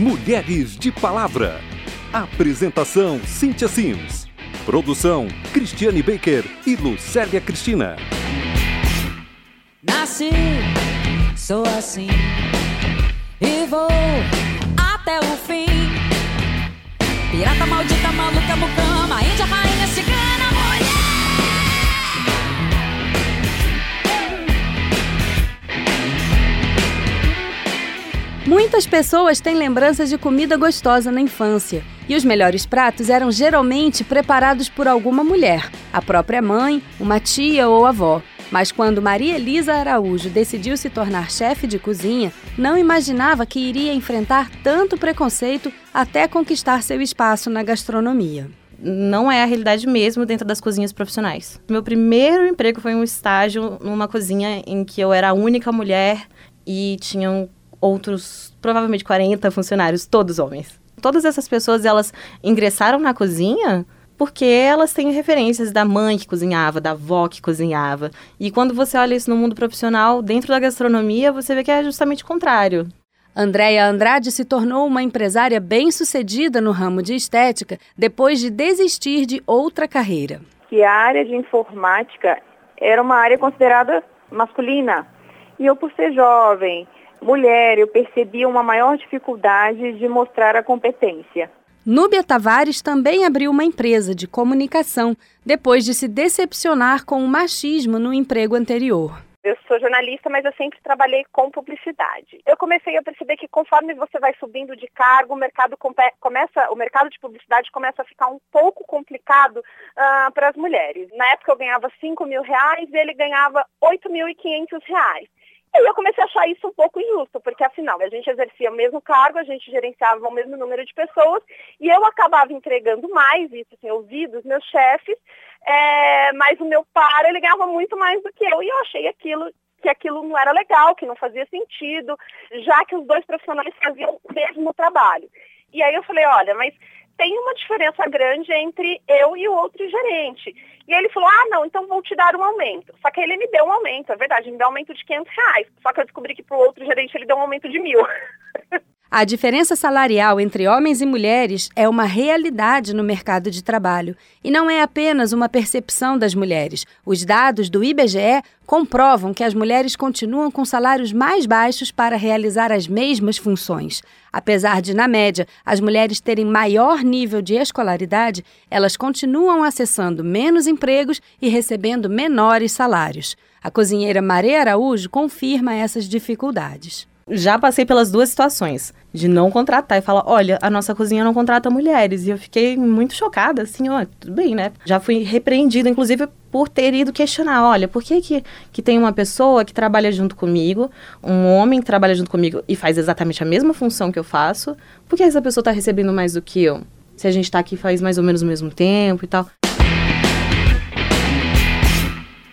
Mulheres de Palavra. Apresentação Cíntia Sims. Produção Cristiane Baker e Lucélia Cristina. Nasci, sou assim e vou até o fim. Pirata maldita, maluca, mucama, índia, rainha, cigana, Muitas pessoas têm lembranças de comida gostosa na infância. E os melhores pratos eram geralmente preparados por alguma mulher, a própria mãe, uma tia ou avó. Mas quando Maria Elisa Araújo decidiu se tornar chefe de cozinha, não imaginava que iria enfrentar tanto preconceito até conquistar seu espaço na gastronomia não é a realidade mesmo dentro das cozinhas profissionais. Meu primeiro emprego foi um estágio numa cozinha em que eu era a única mulher e tinham outros, provavelmente 40 funcionários, todos homens. Todas essas pessoas, elas ingressaram na cozinha porque elas têm referências da mãe que cozinhava, da avó que cozinhava. E quando você olha isso no mundo profissional, dentro da gastronomia, você vê que é justamente o contrário. Andréia Andrade se tornou uma empresária bem-sucedida no ramo de estética depois de desistir de outra carreira. Que a área de informática era uma área considerada masculina. E eu, por ser jovem, mulher, eu percebi uma maior dificuldade de mostrar a competência. Núbia Tavares também abriu uma empresa de comunicação depois de se decepcionar com o machismo no emprego anterior. Eu sou jornalista, mas eu sempre trabalhei com publicidade. Eu comecei a perceber que conforme você vai subindo de cargo, o mercado começa, o mercado de publicidade começa a ficar um pouco complicado uh, para as mulheres. Na época eu ganhava 5 mil reais e ele ganhava 8.500 reais. E eu comecei a achar isso um pouco injusto, porque afinal a gente exercia o mesmo cargo, a gente gerenciava o mesmo número de pessoas e eu acabava entregando mais, isso assim, ouvi dos meus chefes, é, mas o meu par ele ganhava muito mais do que eu e eu achei aquilo que aquilo não era legal, que não fazia sentido, já que os dois profissionais faziam o mesmo trabalho. E aí eu falei, olha, mas tem uma diferença grande entre eu e o outro gerente. E ele falou, ah, não, então vou te dar um aumento. Só que ele me deu um aumento, é verdade, me deu um aumento de 500 reais. Só que eu descobri que para o outro gerente ele deu um aumento de mil. A diferença salarial entre homens e mulheres é uma realidade no mercado de trabalho e não é apenas uma percepção das mulheres. Os dados do IBGE comprovam que as mulheres continuam com salários mais baixos para realizar as mesmas funções. Apesar de, na média, as mulheres terem maior nível de escolaridade, elas continuam acessando menos empregos e recebendo menores salários. A cozinheira Maria Araújo confirma essas dificuldades já passei pelas duas situações. De não contratar e falar, olha, a nossa cozinha não contrata mulheres. E eu fiquei muito chocada, assim, ó, tudo bem, né? Já fui repreendida, inclusive, por ter ido questionar, olha, por que, que que tem uma pessoa que trabalha junto comigo, um homem que trabalha junto comigo e faz exatamente a mesma função que eu faço, por que essa pessoa está recebendo mais do que eu? Se a gente está aqui faz mais ou menos o mesmo tempo e tal.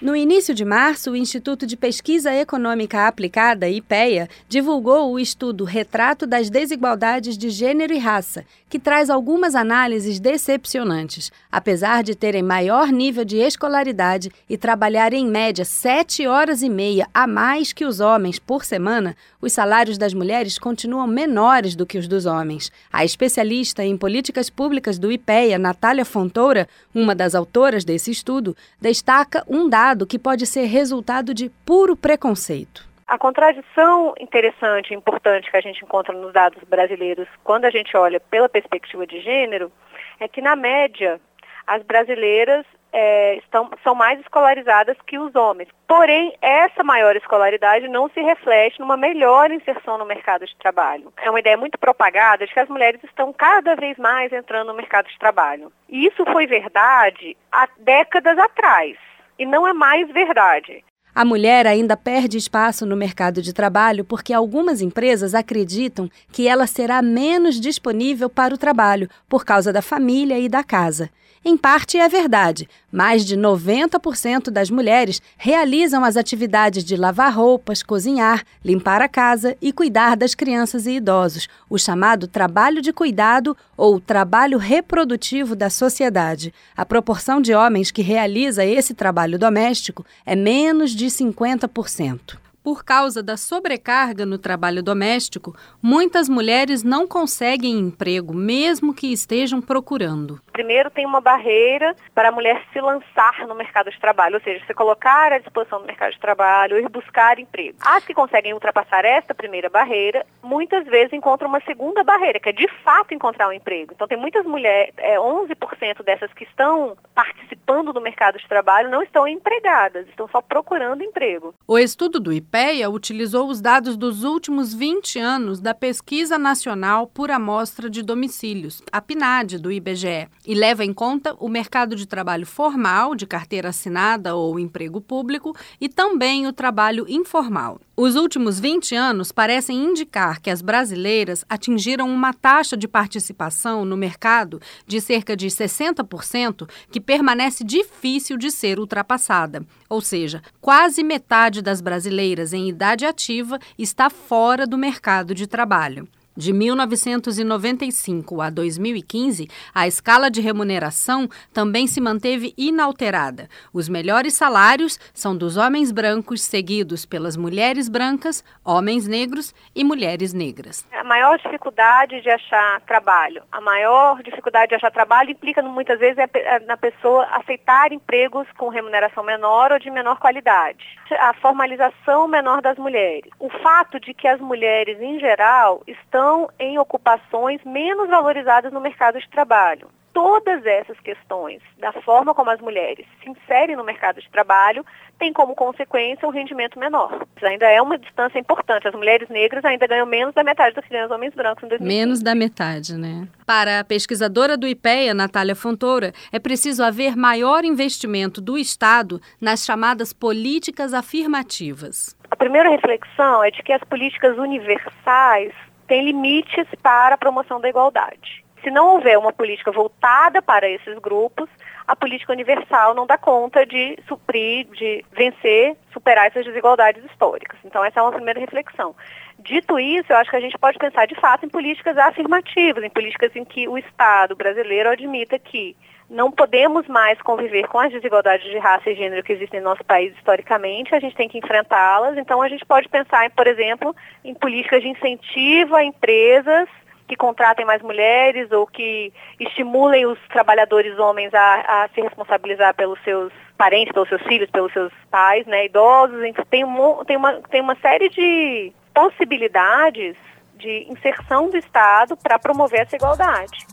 No início de março, o Instituto de Pesquisa Econômica Aplicada, IPEA, divulgou o estudo Retrato das Desigualdades de Gênero e Raça, que traz algumas análises decepcionantes. Apesar de terem maior nível de escolaridade e trabalhar em média sete horas e meia a mais que os homens por semana, os salários das mulheres continuam menores do que os dos homens. A especialista em políticas públicas do IPEA, Natália Fontoura, uma das autoras desse estudo, destaca um dado que pode ser resultado de puro preconceito. A contradição interessante e importante que a gente encontra nos dados brasileiros quando a gente olha pela perspectiva de gênero é que, na média, as brasileiras é, estão, são mais escolarizadas que os homens. Porém, essa maior escolaridade não se reflete numa melhor inserção no mercado de trabalho. É uma ideia muito propagada de que as mulheres estão cada vez mais entrando no mercado de trabalho. E isso foi verdade há décadas atrás e não é mais verdade. A mulher ainda perde espaço no mercado de trabalho porque algumas empresas acreditam que ela será menos disponível para o trabalho por causa da família e da casa. Em parte é verdade. Mais de 90% das mulheres realizam as atividades de lavar roupas, cozinhar, limpar a casa e cuidar das crianças e idosos, o chamado trabalho de cuidado ou trabalho reprodutivo da sociedade. A proporção de homens que realiza esse trabalho doméstico é menos de 50%. Por causa da sobrecarga no trabalho doméstico, muitas mulheres não conseguem emprego, mesmo que estejam procurando. Primeiro, tem uma barreira para a mulher se lançar no mercado de trabalho, ou seja, se colocar à disposição do mercado de trabalho, ir buscar emprego. As que conseguem ultrapassar esta primeira barreira, muitas vezes encontram uma segunda barreira, que é de fato encontrar um emprego. Então, tem muitas mulheres, é, 11% dessas que estão participando do mercado de trabalho não estão empregadas, estão só procurando emprego. O estudo do IPEA utilizou os dados dos últimos 20 anos da Pesquisa Nacional por Amostra de Domicílios, a PNAD do IBGE, e leva em conta o mercado de trabalho formal, de carteira assinada ou emprego público, e também o trabalho informal. Os últimos 20 anos parecem indicar que as brasileiras atingiram uma taxa de participação no mercado de cerca de 60%, que permanece difícil de ser ultrapassada. Ou seja, quase metade das brasileiras em idade ativa está fora do mercado de trabalho. De 1995 a 2015, a escala de remuneração também se manteve inalterada. Os melhores salários são dos homens brancos, seguidos pelas mulheres brancas, homens negros e mulheres negras. A maior dificuldade de achar trabalho, a maior dificuldade de achar trabalho implica muitas vezes é na pessoa aceitar empregos com remuneração menor ou de menor qualidade. A formalização menor das mulheres. O fato de que as mulheres, em geral, estão estão em ocupações menos valorizadas no mercado de trabalho. Todas essas questões, da forma como as mulheres se inserem no mercado de trabalho, tem como consequência um rendimento menor. Isso ainda é uma distância importante. As mulheres negras ainda ganham menos da metade do que os homens brancos em 2015. Menos da metade, né? Para a pesquisadora do IPEA, Natália Fontoura, é preciso haver maior investimento do Estado nas chamadas políticas afirmativas. A primeira reflexão é de que as políticas universais tem limites para a promoção da igualdade. Se não houver uma política voltada para esses grupos, a política universal não dá conta de suprir, de vencer, superar essas desigualdades históricas. Então, essa é uma primeira reflexão. Dito isso, eu acho que a gente pode pensar de fato em políticas afirmativas, em políticas em que o Estado brasileiro admita que não podemos mais conviver com as desigualdades de raça e gênero que existem no nosso país historicamente, a gente tem que enfrentá-las. Então, a gente pode pensar, por exemplo, em políticas de incentivo a empresas que contratem mais mulheres ou que estimulem os trabalhadores homens a, a se responsabilizar pelos seus parentes, pelos seus filhos, pelos seus pais, né, idosos. Tem, um, tem, uma, tem uma série de possibilidades de inserção do Estado para promover essa igualdade.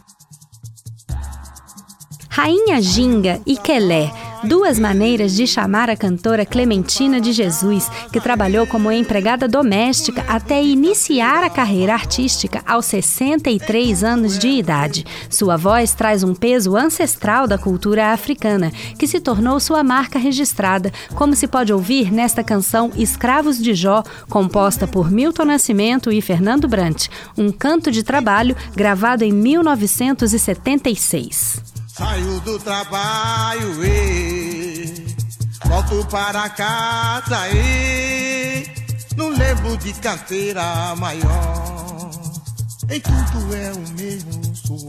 Rainha Ginga e Quelé duas maneiras de chamar a cantora Clementina de Jesus, que trabalhou como empregada doméstica até iniciar a carreira artística aos 63 anos de idade. Sua voz traz um peso ancestral da cultura africana, que se tornou sua marca registrada, como se pode ouvir nesta canção Escravos de Jó, composta por Milton Nascimento e Fernando Brant, um canto de trabalho gravado em 1976. Saio do trabalho e volto para casa e não lembro de carteira maior. Em tudo é o mesmo suor.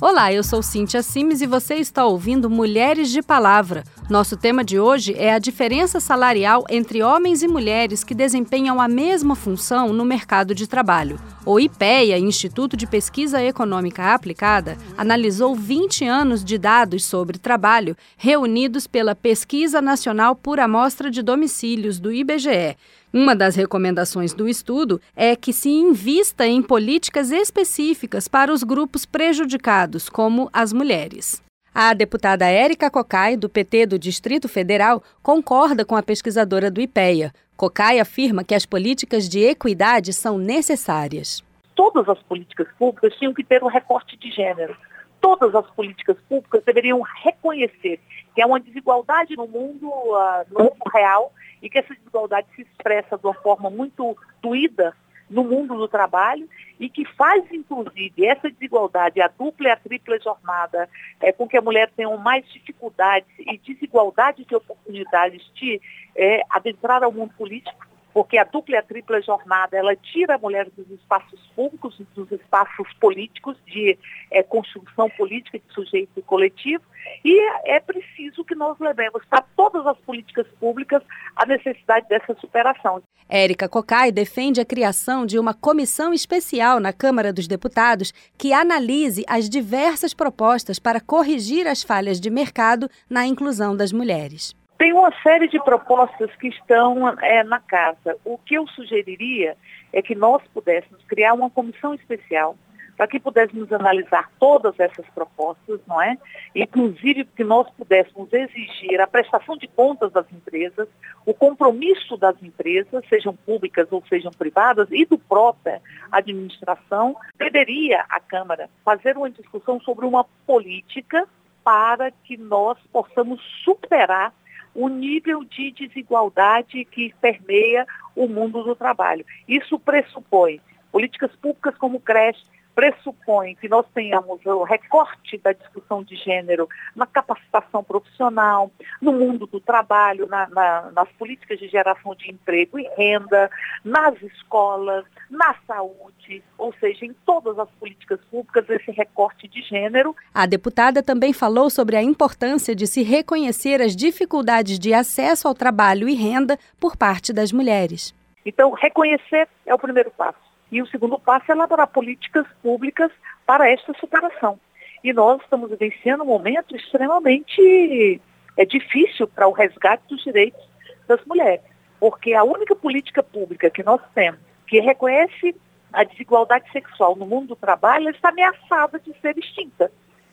Olá, eu sou Cíntia Simes e você está ouvindo Mulheres de Palavra. Nosso tema de hoje é a diferença salarial entre homens e mulheres que desempenham a mesma função no mercado de trabalho. O IPEA, Instituto de Pesquisa Econômica Aplicada, analisou 20 anos de dados sobre trabalho reunidos pela Pesquisa Nacional por Amostra de Domicílios do IBGE. Uma das recomendações do estudo é que se invista em políticas específicas para os grupos prejudicados, como as mulheres. A deputada Érica Cocai, do PT do Distrito Federal, concorda com a pesquisadora do IPEA. Cocai afirma que as políticas de equidade são necessárias. Todas as políticas públicas tinham que ter um recorte de gênero. Todas as políticas públicas deveriam reconhecer que há uma desigualdade no mundo, uh, no mundo real e que essa desigualdade se expressa de uma forma muito doída no mundo do trabalho e que faz, inclusive, essa desigualdade, a dupla e a tripla jornada, é, com que a mulher tenha mais dificuldades e desigualdade de oportunidades de é, adentrar ao mundo político, porque a dupla e a tripla jornada, ela tira a mulher dos espaços públicos, dos espaços políticos, de é, construção política de sujeito coletivo, e é preciso que nós levemos para todas as políticas públicas a necessidade dessa superação. Érica Cocai defende a criação de uma comissão especial na Câmara dos Deputados que analise as diversas propostas para corrigir as falhas de mercado na inclusão das mulheres. Tem uma série de propostas que estão é, na casa. O que eu sugeriria é que nós pudéssemos criar uma comissão especial para que pudéssemos analisar todas essas propostas, não é? Inclusive que nós pudéssemos exigir a prestação de contas das empresas, o compromisso das empresas, sejam públicas ou sejam privadas, e do própria administração, deveria a Câmara fazer uma discussão sobre uma política para que nós possamos superar o nível de desigualdade que permeia o mundo do trabalho. Isso pressupõe políticas públicas como creche, pressupõe que nós tenhamos o recorte da discussão de gênero na capacitação profissional, no mundo do trabalho, na, na, nas políticas de geração de emprego e renda, nas escolas, na saúde, ou seja, em todas as políticas públicas, esse recorte de gênero. A deputada também falou sobre a importância de se reconhecer as dificuldades de acesso ao trabalho e renda por parte das mulheres. Então, reconhecer é o primeiro passo. E o segundo passo é elaborar políticas públicas para esta superação. E nós estamos vivenciando um momento extremamente é, difícil para o resgate dos direitos das mulheres, porque a única política pública que nós temos que reconhece a desigualdade sexual no mundo do trabalho está ameaçada de ser extinta,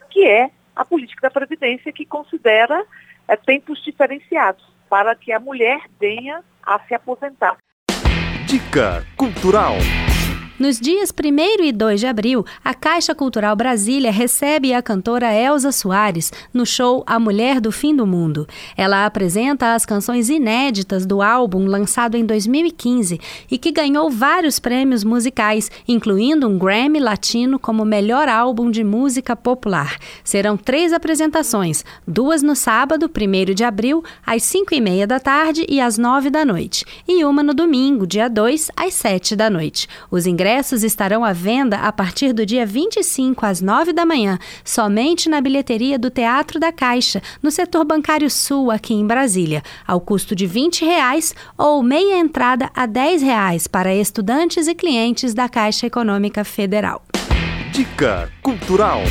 que é a política da Previdência, que considera é, tempos diferenciados para que a mulher venha a se aposentar. Dica Cultural. Nos dias 1 e 2 de abril, a Caixa Cultural Brasília recebe a cantora Elza Soares no show A Mulher do Fim do Mundo. Ela apresenta as canções inéditas do álbum lançado em 2015 e que ganhou vários prêmios musicais, incluindo um Grammy Latino como melhor álbum de música popular. Serão três apresentações, duas no sábado, 1 de abril, às 5 e meia da tarde e às 9 da noite, e uma no domingo, dia 2, às 7 da noite. Os ingressos ingressos estarão à venda a partir do dia 25 às 9 da manhã, somente na bilheteria do Teatro da Caixa, no setor bancário sul, aqui em Brasília, ao custo de 20 reais, ou meia entrada a 10 reais para estudantes e clientes da Caixa Econômica Federal. Dica Cultural.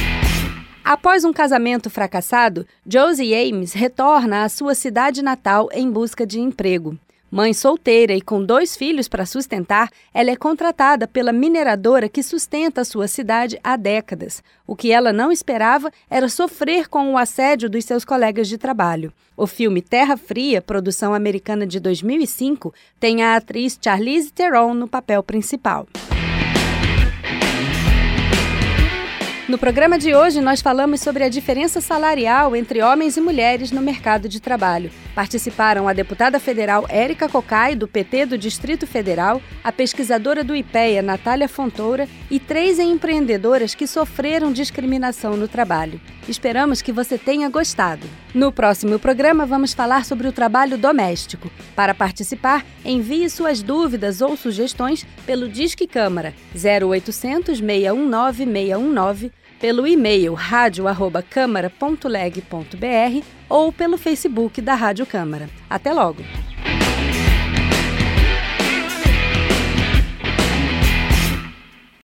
Após um casamento fracassado, Josie Ames retorna à sua cidade natal em busca de emprego. Mãe solteira e com dois filhos para sustentar, ela é contratada pela mineradora que sustenta a sua cidade há décadas. O que ela não esperava era sofrer com o assédio dos seus colegas de trabalho. O filme Terra Fria, produção americana de 2005, tem a atriz Charlize Theron no papel principal. No programa de hoje, nós falamos sobre a diferença salarial entre homens e mulheres no mercado de trabalho. Participaram a deputada federal Érica Cocai, do PT do Distrito Federal, a pesquisadora do IPEA, Natália Fontoura, e três empreendedoras que sofreram discriminação no trabalho. Esperamos que você tenha gostado. No próximo programa, vamos falar sobre o trabalho doméstico. Para participar, envie suas dúvidas ou sugestões pelo Disque Câmara 0800 619 619 pelo e-mail radio@câmara.leg.br ou pelo Facebook da Rádio Câmara. Até logo.